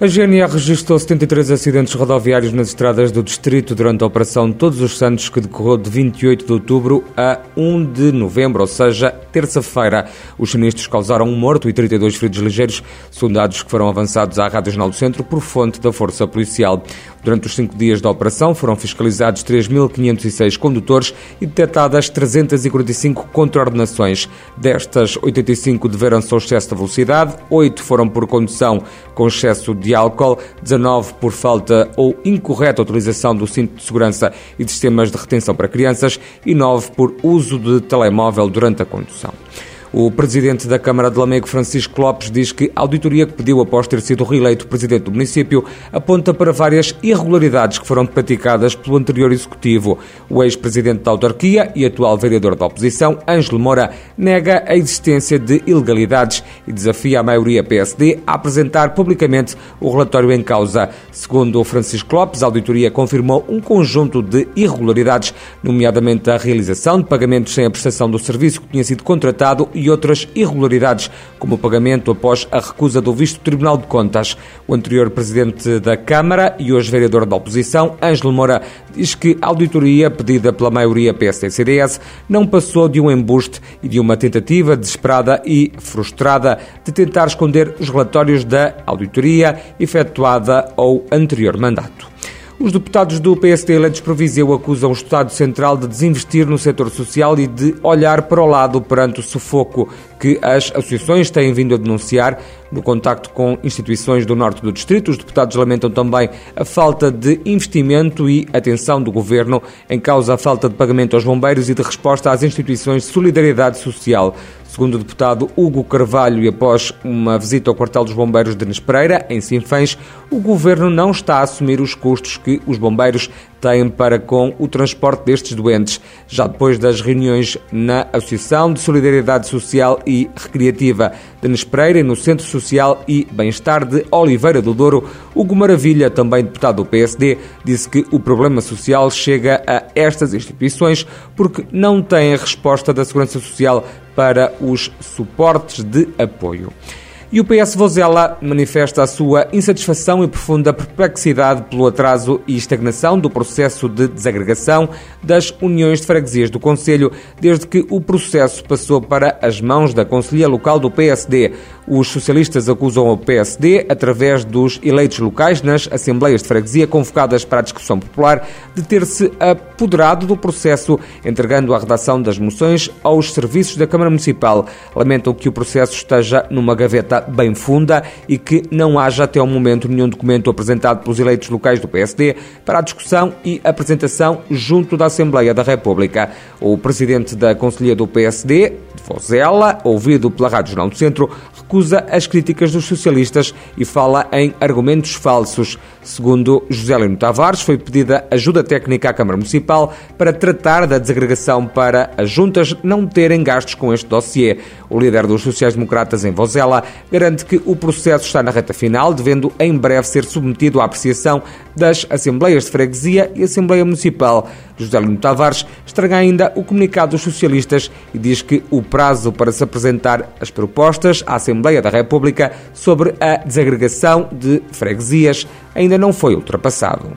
A GNR registrou 73 acidentes rodoviários nas estradas do distrito durante a Operação Todos os Santos, que decorreu de 28 de outubro a 1 de novembro, ou seja, terça-feira. Os sinistros causaram um morto e 32 feridos ligeiros, segundo dados que foram avançados à Rádio Jornal do Centro por fonte da Força Policial. Durante os cinco dias da operação foram fiscalizados 3.506 condutores e detectadas 345 contraordenações. Destas, 85 deveram-se ao excesso de velocidade, 8 foram por condução com excesso de álcool, 19 por falta ou incorreta utilização do cinto de segurança e de sistemas de retenção para crianças e 9 por uso de telemóvel durante a condução. O presidente da Câmara de Lamego, Francisco Lopes, diz que a auditoria que pediu após ter sido reeleito presidente do município aponta para várias irregularidades que foram praticadas pelo anterior executivo. O ex-presidente da autarquia e atual vereador da oposição, Ângelo Moura, nega a existência de ilegalidades e desafia a maioria PSD a apresentar publicamente o relatório em causa. Segundo Francisco Lopes, a auditoria confirmou um conjunto de irregularidades, nomeadamente a realização de pagamentos sem a prestação do serviço que tinha sido contratado e outras irregularidades, como o pagamento após a recusa do visto do Tribunal de Contas. O anterior presidente da Câmara e hoje vereador da oposição, Ângelo Moura, diz que a auditoria pedida pela maioria PSD-CDS não passou de um embuste e de uma tentativa desesperada e frustrada de tentar esconder os relatórios da auditoria efetuada ao anterior mandato. Os deputados do PSD eleitos por Viseu acusam o Estado Central de desinvestir no setor social e de olhar para o lado perante o sufoco que as associações têm vindo a denunciar no contacto com instituições do norte do distrito. Os deputados lamentam também a falta de investimento e atenção do governo em causa a falta de pagamento aos bombeiros e de resposta às instituições de solidariedade social. Segundo o deputado Hugo Carvalho, e após uma visita ao quartel dos bombeiros de Nespereira, em Sinfãs, o governo não está a assumir os custos que os bombeiros têm para com o transporte destes doentes. Já depois das reuniões na Associação de Solidariedade Social e Recreativa de Nespereira, no Centro Social e Bem-Estar de Oliveira do Douro, Hugo Maravilha, também deputado do PSD, disse que o problema social chega a estas instituições porque não têm a resposta da Segurança Social para os suportes de apoio. E o PS Vozela manifesta a sua insatisfação e profunda perplexidade pelo atraso e estagnação do processo de desagregação das uniões de freguesias do Conselho, desde que o processo passou para as mãos da Conselhia Local do PSD. Os socialistas acusam o PSD, através dos eleitos locais nas Assembleias de Freguesia convocadas para a discussão popular, de ter-se apoderado do processo, entregando a redação das moções aos serviços da Câmara Municipal. Lamentam que o processo esteja numa gaveta bem funda e que não haja até ao momento nenhum documento apresentado pelos eleitos locais do PSD para a discussão e apresentação junto da Assembleia da República. O presidente da Conselhia do PSD, Vozela, ouvido pela Rádio Jornal do Centro, recusa as críticas dos socialistas e fala em argumentos falsos. Segundo José Lino Tavares, foi pedida ajuda técnica à Câmara Municipal para tratar da desagregação para as juntas não terem gastos com este dossiê. O líder dos sociais-democratas em Vozela garante que o processo está na reta final, devendo em breve ser submetido à apreciação das Assembleias de Freguesia e Assembleia Municipal. José Lino Tavares estraga ainda o comunicado dos socialistas e diz que o prazo para se apresentar as propostas à Assembleia da República sobre a desagregação de freguesias ainda não foi ultrapassado.